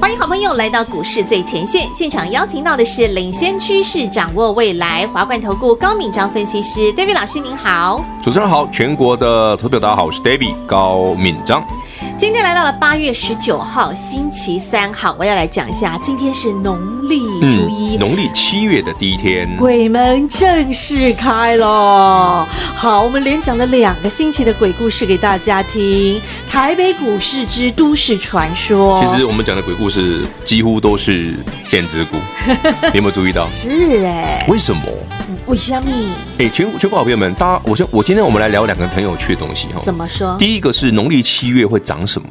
欢迎好朋友来到股市最前线现场，邀请到的是领先趋势、掌握未来华冠投顾高敏章分析师 David 老师，您好。主持人好，全国的投票大家好，我是 David 高敏章。今天来到了八月十九号星期三，好，我要来讲一下，今天是农历初一，农历七月的第一天，鬼门正式开了。好，我们连讲了两个星期的鬼故事给大家听，台北股市之都市传说。其实我们讲的鬼故事几乎都是电子股，你有没有注意到？是哎，为什么？为什么？哎，全全国好朋友们，大家，我先，我今天我们来聊两个很有趣的东西哈。怎么说？第一个是农历七月会长什么？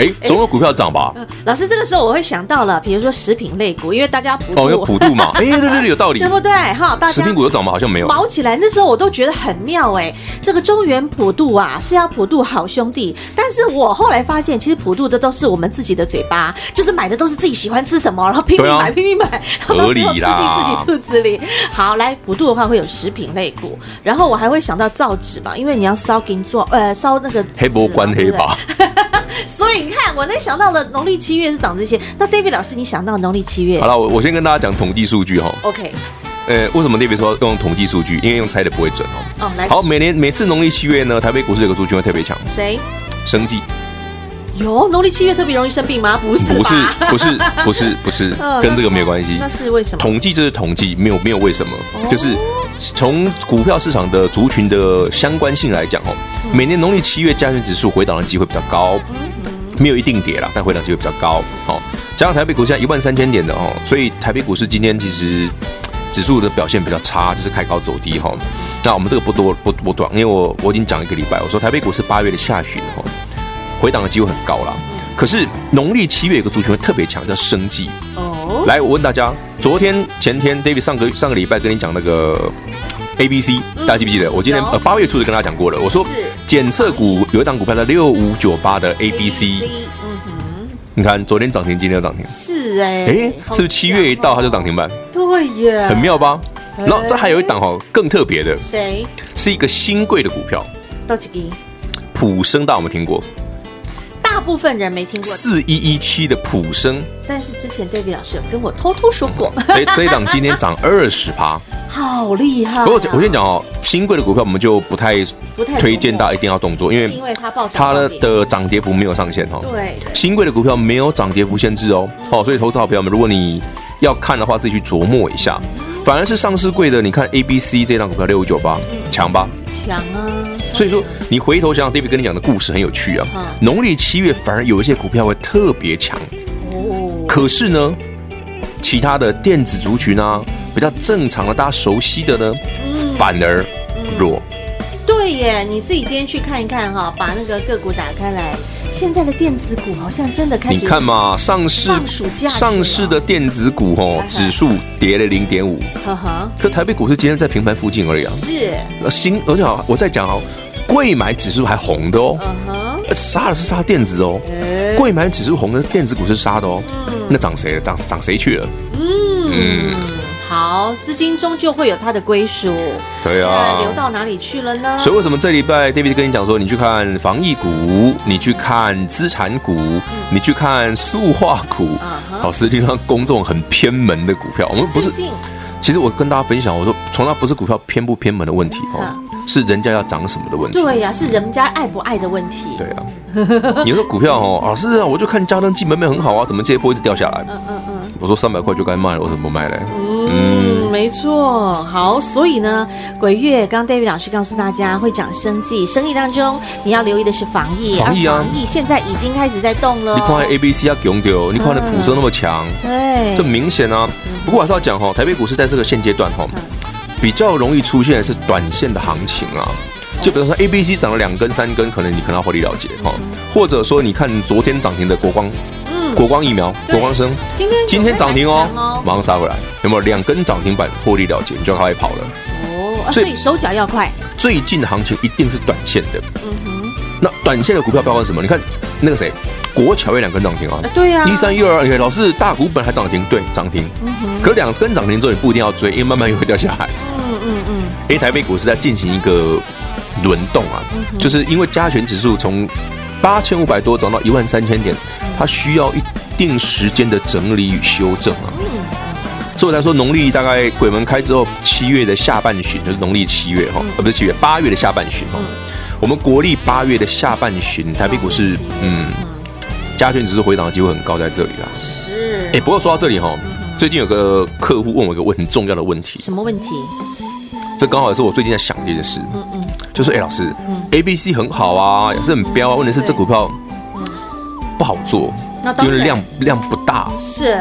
哎，总有股票涨吧？老师，这个时候我会想到了，比如说食品类股，因为大家普哦，有普渡嘛？哎，对对对，有道理，对不对？哈，大家食品股有涨吗？好像没有。毛起来，那时候我都觉得很妙哎。这个中原普渡啊，是要普渡好兄弟，但是我后来发现，其实普渡的都是我们自己的嘴巴，就是买的都是自己喜欢吃什么，然后拼命买，拼命买，然后都没有吃进自己肚子里。好，来普渡的话会有食品类股，然后我还会想到造纸嘛，因为你要烧金做，呃，烧那个黑波关黑吧。所以你看，我能想到的农历七月是涨这些。那 David 老师，你想到农历七月？好了，我我先跟大家讲统计数据哈。OK。呃，为什么 David 说用统计数据？因为用猜的不会准哦。哦，来。好，每年每次农历七月呢，台北股市有个族群会特别强。谁？生计。有农历七月特别容易生病吗？不是，不是，不是，不是，不是，跟这个没有关系。那是为什么？统计就是统计，没有没有为什么，就是。从股票市场的族群的相关性来讲哦，每年农历七月加权指数回档的机会比较高，没有一定跌啦，但回档机会比较高。好，加上台北股市现在一万三千点的哦，所以台北股市今天其实 指数的表现比较差，就是开高走低哈。那我们这个不多不不短，因为我我已经讲一个礼拜，我说台北股市八月的下旬哦，回档的机会很高啦。可是农历七月有个族群会特别强，叫生技。哦，来，我问大家，昨天前天 David 上个上个礼拜跟你讲那个。A B C，大家记不记得？我今天呃八月初就跟大家讲过了。我说检测股有一档股票在六五九八的 A B C，嗯哼，你看昨天涨停，今天又涨停，是哎，哎，是不是七月一到它就涨停板？对耶，很妙吧？然后这还有一档哦更特别的，谁？是一个新贵的股票，到几个？普生大家有没有听过？大部分人没听过。四一一七的普生，但是之前 David 老师有跟我偷偷说过，哎，这一档今天涨二十趴，好厉害！不过我先讲哦，新贵的股票我们就不太不太推荐大家一定要动作，因为因为它它的涨跌幅没有上限哈。对，新贵的股票没有涨跌幅限制哦，好，所以投资好朋友们，如果你要看的话，自己去琢磨一下。反而是上市贵的，你看 A B C 这档股票六五九八强吧？强啊！所以说你回头想想，David 跟你讲的故事很有趣啊。农历七月反而有一些股票会特别强哦。可是呢，其他的电子族群啊，比较正常的、大家熟悉的呢，反而弱。对耶，你自己今天去看一看哈，把那个个股打开来。现在的电子股好像真的开始，你看嘛，上市上市的电子股哦，指数跌了零点五，呵呵。可台北股市今天在平盘附近而已啊。是。新，而且我再讲哦，柜买指数还红的哦，杀的是杀电子哦，柜买指数红的电子股是杀的哦，那涨谁了？涨涨谁去了？嗯。好，资金终究会有它的归属。对啊，流到哪里去了呢？所以为什么这礼拜 David 跟你讲说，你去看防疫股，你去看资产股，嗯、你去看塑化股，好，实际上公众很偏门的股票，我们不是。其实我跟大家分享，我说从来不是股票偏不偏门的问题哦，嗯、是人家要涨什么的问题。对呀、啊，是人家爱不爱的问题。对啊，你说股票哦，老师啊，我就看佳能基本面很好啊，怎么这一波一直掉下来？嗯嗯嗯。我说三百块就该卖了，我怎么不卖嘞？嗯，没错。好，所以呢，鬼月刚刚 David 老师告诉大家会涨生计，生意当中你要留意的是防疫，防疫啊，防疫现在已经开始在动了。你看 A B C 要强掉，你看的普生那么强，对，这明显啊。不过还是要讲哈，台北股市在这个现阶段哈，比较容易出现的是短线的行情啊。就比如说 A B C 涨了两根三根，可能你可能要获利了结哈，或者说你看昨天涨停的国光。国光疫苗，国光生，今天今天涨停哦，马上杀回来，有没有两根涨停板获利了结，你就要开始跑了。哦，所以手脚要快。最近的行情一定是短线的。嗯哼，那短线的股票包括什么？你看那个谁，国桥也两根涨停啊。对呀。一三一二，老师大股本还涨停，对，涨停。嗯哼。可两根涨停之后，你不一定要追，因为慢慢又会掉下来。嗯嗯嗯。因为台北股市在进行一个轮动啊，就是因为加权指数从八千五百多涨到一万三千点，它需要一定时间的整理与修正啊。所以来说，农历大概鬼门开之后，七月的下半旬就是农历七月哈，呃不是七月，八月的下半旬哈。我们国历八月的下半旬，台北股市嗯，加权指数回档的机会很高，在这里啦。是。哎，不过说到这里哈，最近有个客户问我一个问很重要的问题。什么问题？这刚好也是我最近在想的一件事。嗯嗯。就是哎，老师，A B C 很好啊，也是很标啊。问题是这股票不好做，因为量量不大。是。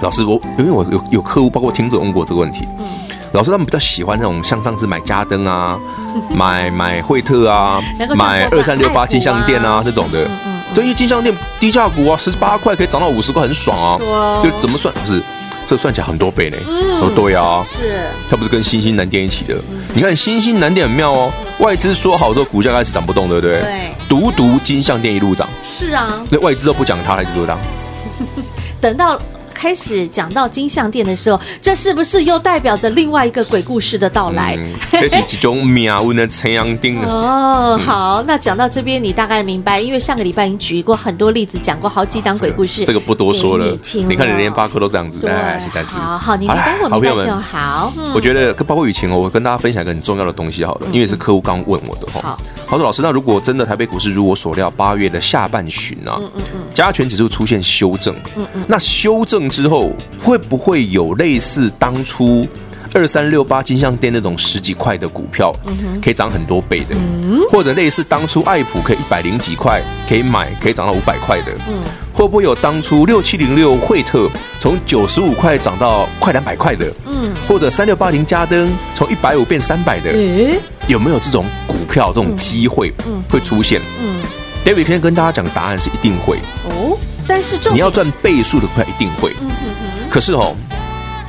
老师，我因为我有有客户，包括听众问过这个问题。嗯，老师他们比较喜欢那种像上次买家登啊，买买惠特啊，买二三六八金像电啊这种的。嗯嗯。对，因为金像电低价股啊，十八块可以涨到五十块，很爽啊。对。就怎么算？老师，这算起来很多倍呢。嗯。哦，对啊。是。它不是跟新兴南电一起的？你看新兴南电很妙哦，外资说好之后，股价开始涨不动，对不对？对。独独金项店一路涨。是啊。那外资都不讲它，还是怎么涨？等到。开始讲到金像店的时候，这是不是又代表着另外一个鬼故事的到来？这是几种妙运的陈阳丁哦。好，那讲到这边，你大概明白，因为上个礼拜已经举过很多例子，讲过好几档鬼故事，这个不多说了。你，你看，连联发科都这样子，对，实在是。好好，你明白我明白就好。我觉得包括雨晴哦，我跟大家分享一个很重要的东西好了，因为是客户刚问我的哈。好，好说老师，那如果真的台北股市如我所料，八月的下半旬啊，嗯嗯嗯，加权指数出现修正，嗯嗯，那修正之后。会不会有类似当初二三六八金像店那种十几块的股票，可以涨很多倍的？或者类似当初爱普可以一百零几块可以买，可以涨到五百块的？会不会有当初六七零六惠特从九十五块涨到快两百块的？或者三六八零加登从一百五变三百的？有没有这种股票这种机会会出现？David 今天跟大家讲的答案是一定会哦，但是你要赚倍数的快一定会。可是哦，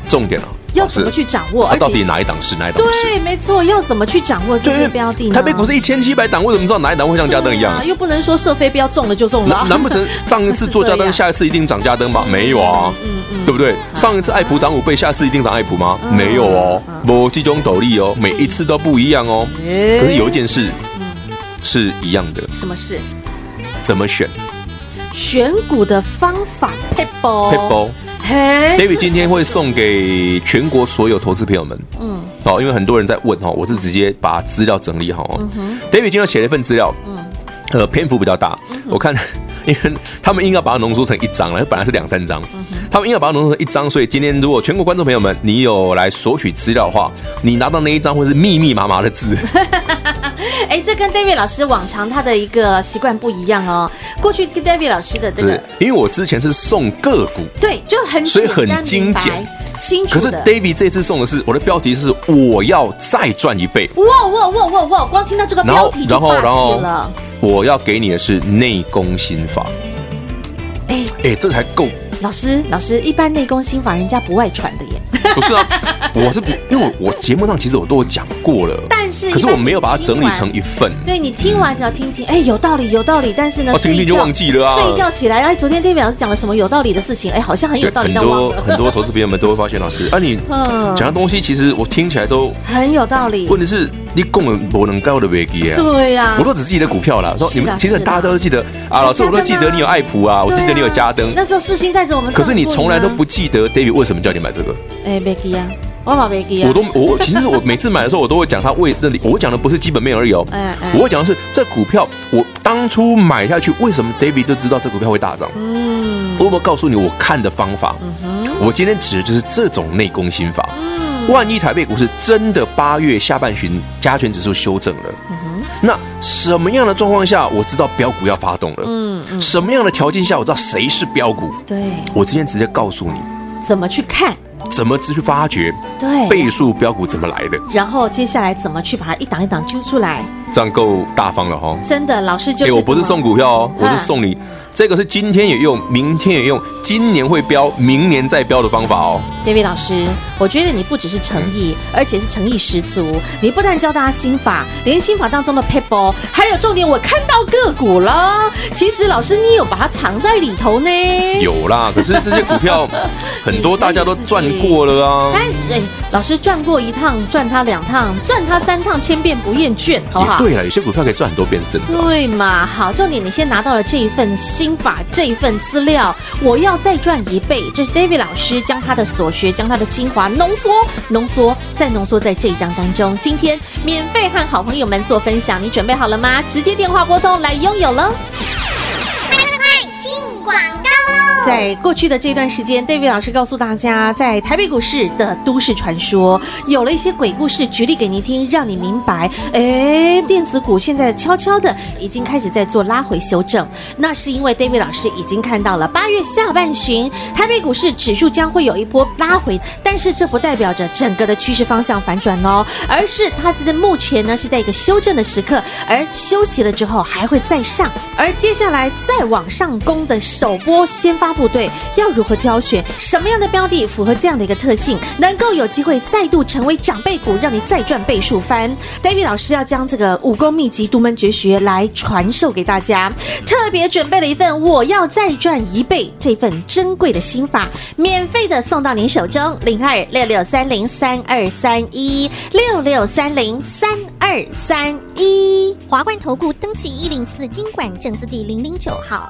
重点了，要怎么去掌握？它到底哪一档是哪一档？对，没错，要怎么去掌握这些标的呢？台北股市一千七百档，为什么知道哪一档会像加灯一样？又不能说射飞镖中了就中了。难不成上一次做加灯，下一次一定涨家登吗？没有啊，嗯嗯，对不对？上一次爱普涨五倍，下次一定涨爱普吗？没有哦，没这种斗笠哦，每一次都不一样哦。可是有一件事，是一样的。什么事？怎么选？选股的方法，撇步，撇步。David 今天会送给全国所有投资朋友们，嗯，好，因为很多人在问哈，我是直接把资料整理好哦。David 今天写了一份资料，嗯，呃，篇幅比较大，我看，因为他们硬要把它浓缩成一张了，本来是两三张，他们硬要把它浓缩成一张，所以今天如果全国观众朋友们，你有来索取资料的话，你拿到那一张会是密密麻麻的字。哎，这跟 David 老师往常他的一个习惯不一样哦。过去跟 David 老师的这个，因为我之前是送个股，对，就很所以很精简清楚。可是 David 这次送的是我的标题是我要再赚一倍。哇哇哇哇哇！光听到这个标题就霸气了。然后然后我要给你的是内功心法。哎哎，这才够。老师老师，一般内功心法人家不外传的耶。不是啊，我是不，因为我我节目上其实我都有讲过了，但是可是我没有把它整理成一份。对，你听完你要听听，哎，有道理有道理，但是呢，听听就忘记了啊。睡一觉起来，哎，昨天 David 老师讲了什么有道理的事情？哎，好像很有道理，但忘了。很多很多投资朋友们都会发现，老师，啊，你 讲的东西其实我听起来都很有道理。问题是，你供了不能高的危机啊？对呀，我都只记得股票了。说你们其实大家都记得啊，老师我都记得你有爱普啊，我记得你有家登。那时候世新带着我们，可是你从来都不记得 David 为什么叫你买这个？哎，危机啊！我都我其实我每次买的时候，我都会讲它为那里，我讲的不是基本面而已哦，我会讲的是这股票我当初买下去，为什么 David 就知道这股票会大涨？嗯，我有没有告诉你我看的方法？我今天指的就是这种内功心法。万一台北股市真的八月下半旬加权指数修正了，那什么样的状况下我知道标股要发动了？嗯，什么样的条件下我知道谁是标股？对，我今天直接告诉你怎么去看。怎么去发掘？对，倍数标股怎么来的？然后接下来怎么去把它一档一档揪出来？这样够大方了哈！真的，老师就是。我不是送股票哦，我是送你这个是今天也用，明天也用，今年会标，明年再标的方法哦。David 老师，我觉得你不只是诚意，而且是诚意十足。你不但教大家心法，连心法当中的撇步，还有重点，我看到个股了。其实老师，你有把它藏在里头呢。有啦，可是这些股票 很多大家都赚过了啊。哎，哎，老师赚过一趟，赚它两趟，赚它三趟，千遍不厌倦，好不好？对啊，有些股票可以赚很多遍是真的。对嘛？好，重点你先拿到了这一份心法，这一份资料，我要再赚一倍。这是 David 老师将他的所学，将他的精华浓缩、浓缩再浓缩在这一章当中。今天免费和好朋友们做分享，你准备好了吗？直接电话拨通来拥有喽。在过去的这段时间，David 老师告诉大家，在台北股市的都市传说，有了一些鬼故事，举例给您听，让你明白，哎，电子股现在悄悄的已经开始在做拉回修正。那是因为 David 老师已经看到了八月下半旬，台北股市指数将会有一波拉回，但是这不代表着整个的趋势方向反转哦，而是它是在目前呢是在一个修正的时刻，而休息了之后还会再上，而接下来再往上攻的首波先发。部队要如何挑选什么样的标的符合这样的一个特性，能够有机会再度成为长辈股，让你再赚倍数翻？David 老师要将这个武功秘籍、独门绝学来传授给大家，特别准备了一份我要再赚一倍这份珍贵的心法，免费的送到您手中，零二六六三零三二三一六六三零三二三一华冠投顾登记一零四金管证字第零零九号。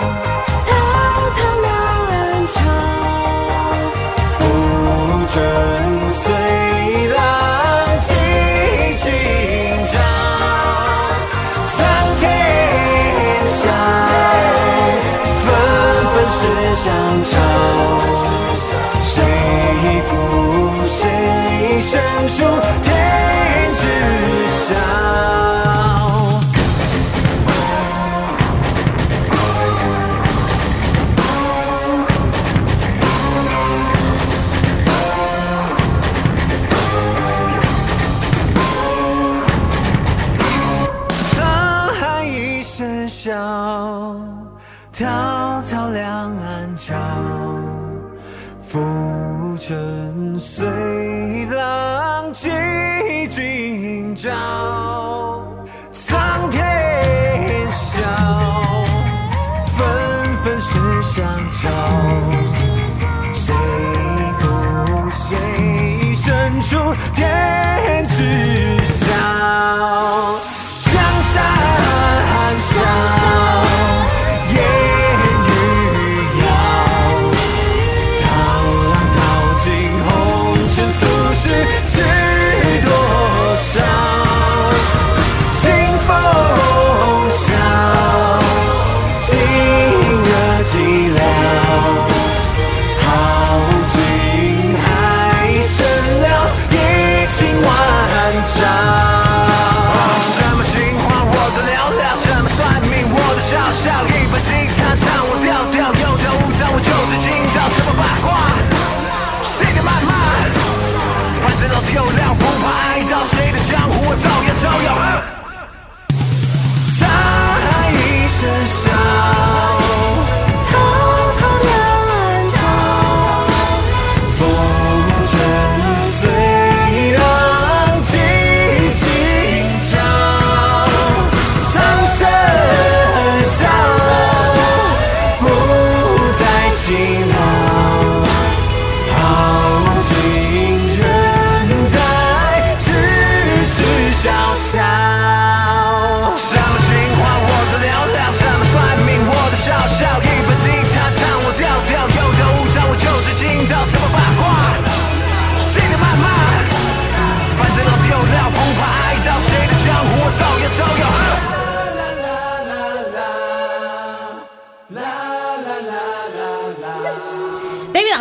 天知晓。沧海一声笑，滔滔两岸潮，浮沉随照苍天笑，纷纷世上潮，谁负谁胜出？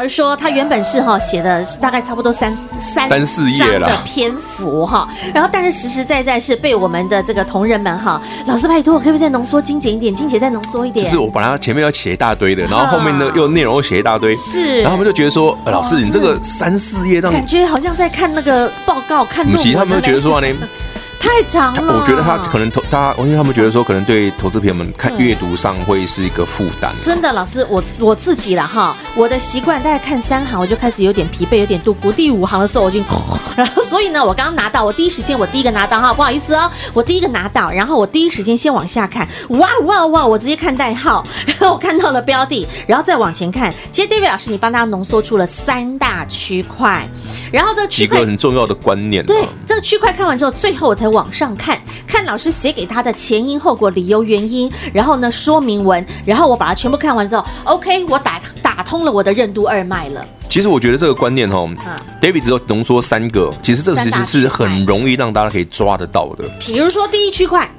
而说他原本是哈写的大概差不多三三三四页了的篇幅哈，然后但是实实在在是被我们的这个同仁们哈，老师拜托，可不可以再浓缩精简一点？精简再浓缩一点。就是我本来前面要写一大堆的，然后后面呢又内容又写一大堆，是，然后他们就觉得说，老师你这个三四页这样，感觉好像在看那个报告，看论文。其实他们就觉得说呢。太长了，我觉得他可能投他，因为他们觉得说可能对投资朋友们看阅读上会是一个负担。真的，老师，我我自己了哈，我的习惯大概看三行我就开始有点疲惫，有点度过。第五行的时候我就，然后所以呢，我刚刚拿到，我第一时间我第一个拿到哈，不好意思哦，我第一个拿到，然后我第一时间先往下看，哇哇哇，我直接看代号，然后我看到了标的，然后再往前看。其实 David 老师，你帮大家浓缩出了三大区块，然后这个区块几个很重要的观念。对，这个区块看完之后，最后我才往上看。看老师写给他的前因后果、理由、原因，然后呢说明文，然后我把它全部看完之后，OK，我打打通了我的任督二脉了。其实我觉得这个观念哈、哦嗯、，David 只有浓缩三个，其实这其实是很容易让大家可以抓得到的。比如说第一区块，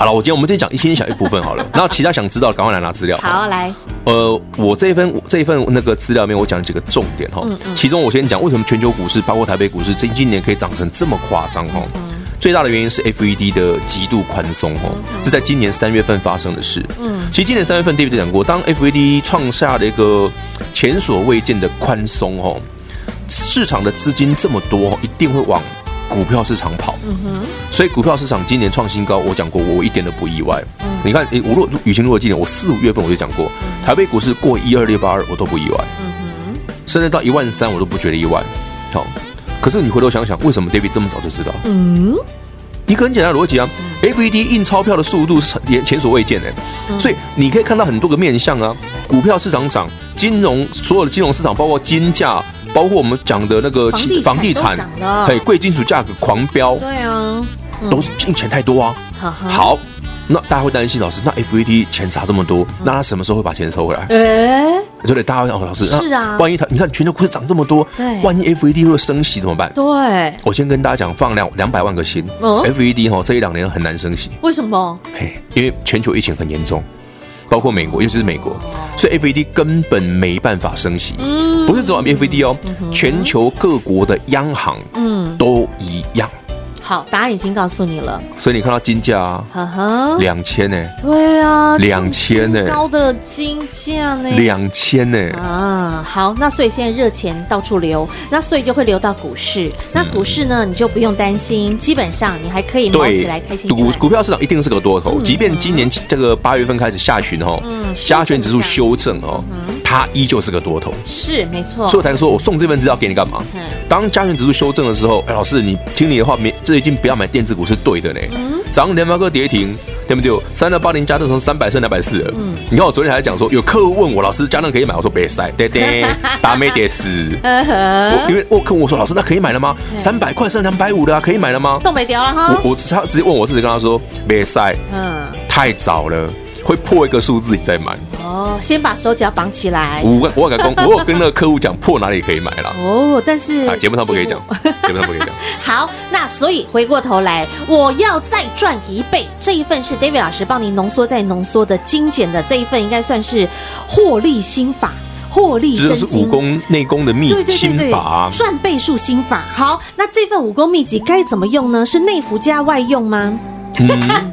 好了，我今天我们再讲一先讲一部分好了，然后其他想知道的赶快来拿资料。好，来，呃，我这一份这一份那个资料里面，我讲几个重点哈、哦嗯嗯，其中我先讲为什么全球股市包括台北股市今今年可以涨成这么夸张哈。嗯最大的原因是 FED 的极度宽松哦，这在今年三月份发生的事。嗯，其实今年三月份 David 讲过，当 FED 创下了一个前所未见的宽松哦，市场的资金这么多，一定会往股票市场跑。嗯哼，所以股票市场今年创新高，我讲过，我一点都不意外。嗯，你看，我若雨晴如果今年，我四五月份我就讲过，台北股市过一二六八二，我都不意外。嗯哼，甚至到一万三，我都不觉得意外。好。可是你回头想想，为什么 David 这么早就知道？嗯，一个很简单的逻辑啊，FED 印钞票的速度是前前所未见的，所以你可以看到很多个面向啊，股票市场涨，金融所有的金融市场，包括金价，包括我们讲的那个房地产，嘿，贵金属价格狂飙，对啊，都是进钱太多啊。好。那大家会担心老师，那 FED 钱砸这么多，那他什么时候会把钱收回来？哎，对？大家会讲老师，是啊，万一他你看全球股市涨这么多，对，万一 FED 会升息怎么办？对，我先跟大家讲，放两两百万个心，FED 哈这一两年很难升息，为什么？嘿，因为全球疫情很严重，包括美国，尤其是美国，所以 FED 根本没办法升息。嗯，不是只有 FED 哦，全球各国的央行，嗯，都一样。好，答案已经告诉你了。所以你看到金价啊，两千呢？对啊，两千呢？高的金价呢？两千呢？啊，好，那所以现在热钱到处流，那所以就会流到股市。那股市呢，你就不用担心，基本上你还可以买起来开心。股股票市场一定是个多头，即便今年这个八月份开始下旬哦，加权指数修正哦，它依旧是个多头。是没错。所以我才说我送这份资料给你干嘛？当加权指数修正的时候，哎，老师你听你的话没这。最近不要买电子股是对的呢。早上联发科跌停，对不对？三六八零加登从三百升两百四了。嗯，你看我昨天还在讲说，有客户问我老师，加能可以买？我说别塞，对对，打没跌死。我因为我客户我说老师，那可以买了吗？三百块升两百五的啊，可以买了吗？都没掉了哈。我我他直接问我自己跟他说别塞，嗯，太早了。会破一个数字你再买哦，先把手脚绑起来。我我跟 我有跟那个客户讲破哪里可以买了哦，但是啊节目上不可以讲，节目上不可以讲。好，那所以回过头来，我要再赚一倍。这一份是 David 老师帮你浓缩再浓缩的精简的这一份，应该算是获利心法，获利这是武功内功的秘心法，赚倍数心法。好，那这份武功秘籍该怎么用呢？是内服加外用吗？嗯，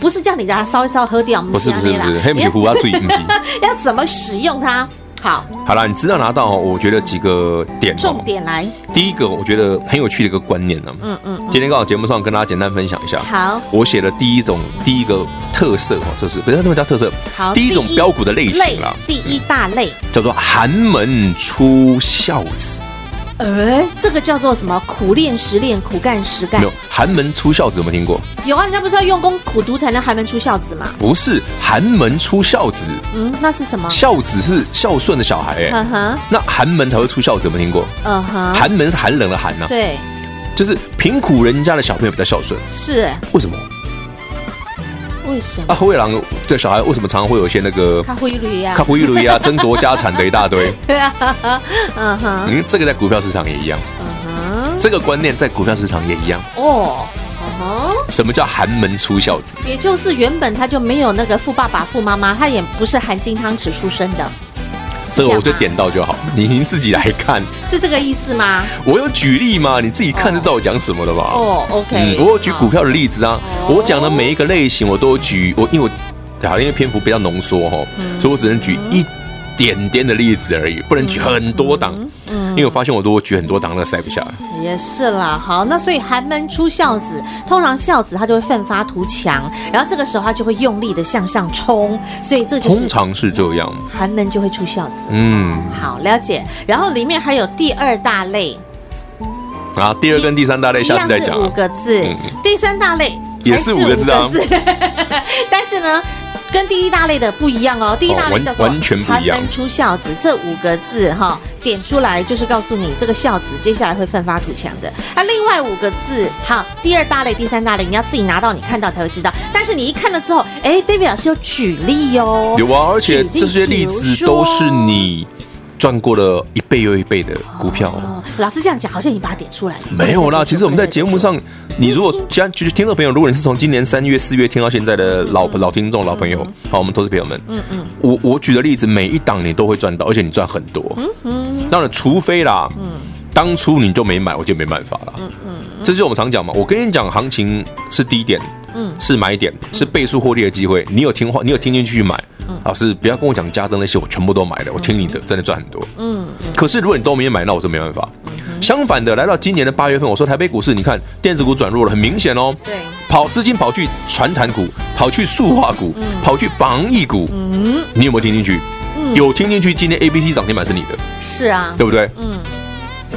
不不是叫你把它烧一烧喝掉，不是不是不是，黑米糊要注意，要怎么使用它？好，好了，你资料拿到哦，我觉得几个点，重点来。第一个，我觉得很有趣的一个观念呢。嗯嗯。今天刚好节目上跟大家简单分享一下。好。我写的第一种第一个特色哦，这是不是那么叫特色？好。第一种标股的类型啦，第一大类叫做寒门出孝子。哎，这个叫做什么？苦练实练，苦干实干。没有，寒门出孝子有没有听过？有啊，人家不是要用功苦读才能寒门出孝子吗？不是，寒门出孝子。嗯，那是什么？孝子是孝顺的小孩，哎，嗯哼。那寒门才会出孝子，有没有听过？嗯哼。寒门是寒冷的寒呐。对。就是贫苦人家的小朋友比较孝顺。是。为什么？为什么？啊，灰狼对小孩为什么常常会有一些那个？卡灰驴呀，卡灰驴呀，争夺家产的一大堆。对啊，嗯哼。你看这个在股票市场也一样。嗯哼这个观念在股票市场也一样哦，嗯，什么叫寒门出孝子？也就是原本他就没有那个富爸爸、富妈妈，他也不是含金汤匙出生的。这个我就点到就好，您您自己来看，是这个意思吗？我有举例吗？你自己看就知道我讲什么了吧？哦，OK，嗯，我有举股票的例子啊，我讲的每一个类型我都有举，我因为我好因为篇幅比较浓缩哈，所以我只能举一点点的例子而已，不能举很多档。嗯，因为我发现我如果举很多档，那塞不下来。也是啦，好，那所以寒门出孝子，通常孝子他就会奋发图强，然后这个时候他就会用力的向上冲，所以这就是通常是这样，寒门就会出孝子。嗯，好，了解。然后里面还有第二大类，啊，第二跟第三大类下次再讲。五个字，第三大类也是五个字啊，但是呢。跟第一大类的不一样哦，第一大类叫做完全不一样。寒门出孝子这五个字哈，点出来就是告诉你这个孝子接下来会奋发图强的。那另外五个字，好，第二大类、第三大类，你要自己拿到你看到才会知道。但是你一看了之后，哎，David 老师有举例哟，有啊，而且这些例子都是你。赚过了一倍又一倍的股票。哦，老师这样讲，好像已经把它点出来了。没有啦，其实我们在节目上，你如果家就是听众朋友，如果你是从今年三月、四月听到现在的老老听众、老朋友，好，我们投资朋友们，嗯嗯，我我举的例子，每一档你都会赚到，而且你赚很多。嗯嗯，当然，除非啦，嗯，当初你就没买，我就没办法了。嗯嗯，这就是我们常讲嘛，我跟你讲，行情是低点，嗯，是买点，是倍数获利的机会，你有听话，你有听进去买。老师，不要跟我讲加登那些，我全部都买了。我听你的，真的赚很多。嗯，可是如果你都没有买，那我就没办法。相反的，来到今年的八月份，我说台北股市，你看电子股转弱了，很明显哦。对，跑资金跑去传产股，跑去塑化股，跑去防疫股。嗯，你有没有听进去？有听进去，今天 A、B、C 涨停板是你的。是啊，对不对？嗯，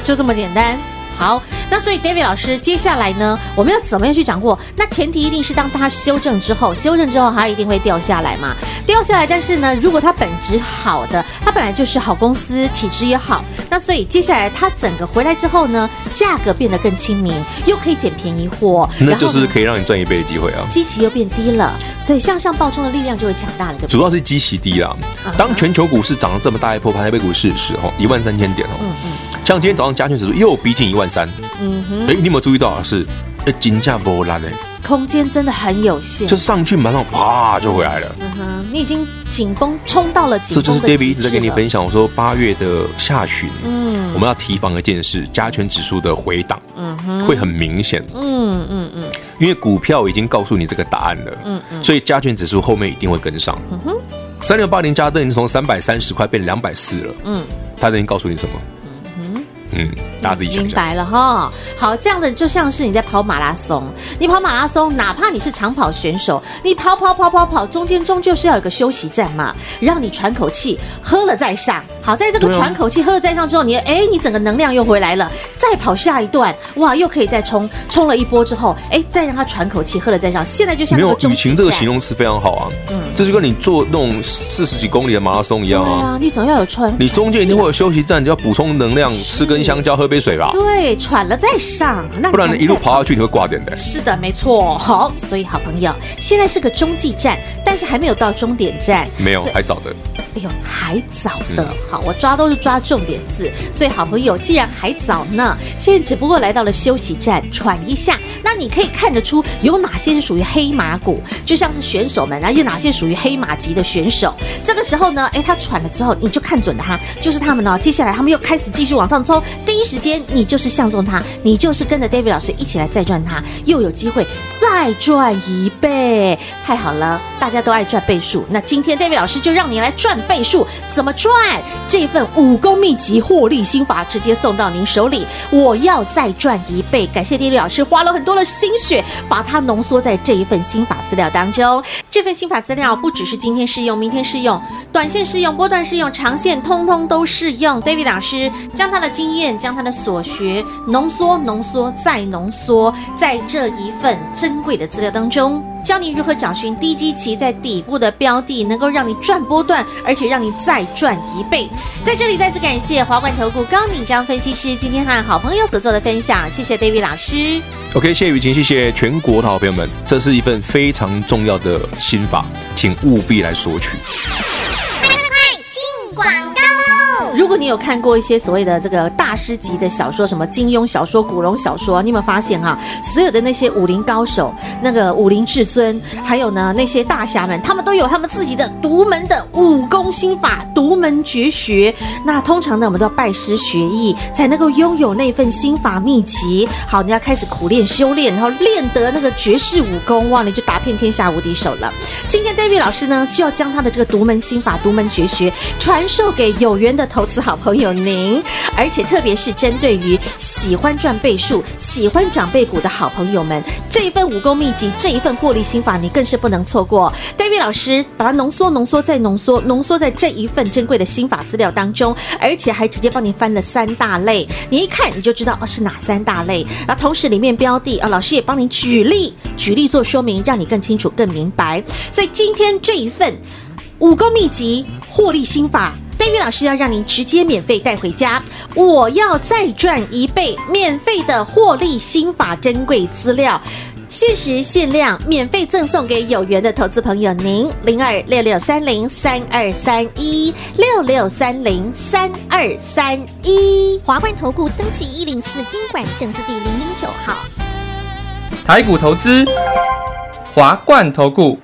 就这么简单。好，那所以 David 老师，接下来呢，我们要怎么样去掌握？那前提一定是当它修正之后，修正之后它一定会掉下来嘛？掉下来，但是呢，如果它本质好的，它本来就是好公司，体质也好，那所以接下来它整个回来之后呢，价格变得更亲民，又可以捡便宜货，那就是可以让你赚一倍的机会啊。基期又变低了，所以向上暴冲的力量就会强大了，对不对？主要是基期低啊。当全球股市涨了这么大一波，台北股市时候一万三千点哦。嗯嗯。像今天早上加权指数又逼近一万三，嗯哼，哎，你有没有注意到是，哎，金价波澜哎，空间真的很有限，就上去马上啪就回来了，嗯哼，你已经紧绷冲到了紧绷，这就是 David 一直在跟你分享，我说八月的下旬，嗯，我们要提防一件事，加权指数的回档，嗯哼，会很明显，嗯嗯嗯，因为股票已经告诉你这个答案了，嗯嗯，所以加权指数后面一定会跟上，嗯哼，三六八零加登已经从三百三十块变两百四了，嗯，他已经告诉你什么？嗯，大家自己。明白了哈。好，这样的就像是你在跑马拉松，你跑马拉松，哪怕你是长跑选手，你跑跑跑跑跑，中间终究是要有个休息站嘛，让你喘口气，喝了再上。好，在这个喘口气、喝了再上之后，你哎，你整个能量又回来了，再跑下一段，哇，又可以再冲，冲了一波之后，哎，再让他喘口气，喝了再上。现在就像没有雨晴这个形容词非常好啊，嗯，这就跟你做那种四十几公里的马拉松一样啊，你总要有喘，你中间一定会有休息站，你要补充能量，吃根香蕉，喝杯水吧。对，喘了再上，那不然一路跑下去你会挂点的。是的，没错。好，所以好朋友，现在是个中继站，但是还没有到终点站，没有，还早的。哎呦，还早的，好，我抓都是抓重点字，所以好朋友，既然还早呢，现在只不过来到了休息站，喘一下，那你可以看得出有哪些是属于黑马股，就像是选手们然后，有哪些属于黑马级的选手，这个时候呢，哎，他喘了之后，你就看准了他，就是他们呢，接下来他们又开始继续往上冲，第一时间你就是相中他，你就是跟着 David 老师一起来再赚他，又有机会再赚一倍，太好了，大家都爱赚倍数，那今天 David 老师就让你来赚倍数，怎么赚？这份武功秘籍获利心法直接送到您手里，我要再赚一倍，感谢 David 老师花了很多的心血，把它浓缩在这一份心法资料当中。这份心法资料不只是今天适用，明天适用，短线适用，波段适用，长线通通都适用。David 老师将他的经验，将他的所学浓缩、浓缩再浓缩，在这一份珍贵的资料当中。教你如何找寻低基期在底部的标的，能够让你赚波段，而且让你再赚一倍。在这里再次感谢华冠投顾高敏章分析师今天和好朋友所做的分享，谢谢 David 老师。OK，谢谢雨晴，谢谢全国的好朋友们，这是一份非常重要的心法，请务必来索取。有看过一些所谓的这个大师级的小说，什么金庸小说、古龙小说，你有没有发现哈、啊？所有的那些武林高手，那个武林至尊，还有呢那些大侠们，他们都有他们自己的独门的武功心法、独门绝学。那通常呢，我们都要拜师学艺，才能够拥有那份心法秘籍。好，你要开始苦练修炼，然后练得那个绝世武功，哇，你就打遍天下无敌手了。今天 David 老师呢，就要将他的这个独门心法、独门绝学传授给有缘的投资好朋友您，而且特别是针对于喜欢赚倍数、喜欢涨倍股的好朋友们，这一份武功秘籍、这一份获利心法，你更是不能错过。David 老师把它浓缩、浓缩再浓缩，浓缩在这一份珍贵的心法资料当中，而且还直接帮你翻了三大类，你一看你就知道哦是哪三大类。那同时里面标的啊，老师也帮你举例、举例做说明，让你更清楚、更明白。所以今天这一份武功秘籍、获利心法。David 老师要让您直接免费带回家，我要再赚一倍，免费的获利心法珍贵资料，限时限量，免费赠送给有缘的投资朋友您。零二六六三零三二三一六六三零三二三一，华冠投顾登记一零四经管证字第零零九号，台股投资。华冠投顾，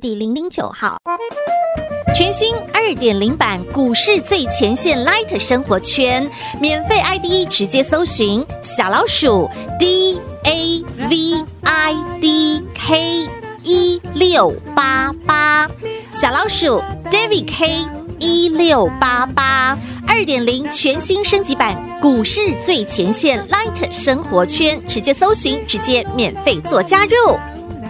第零零九号，全新二点零版股市最前线 Light 生活圈，免费 ID 直接搜寻小老鼠 D A V I D K 一六八八，小老鼠 David K 一六八八。二点零全新升级版股市最前线 Light 生活圈，直接搜寻，直接免费做加入。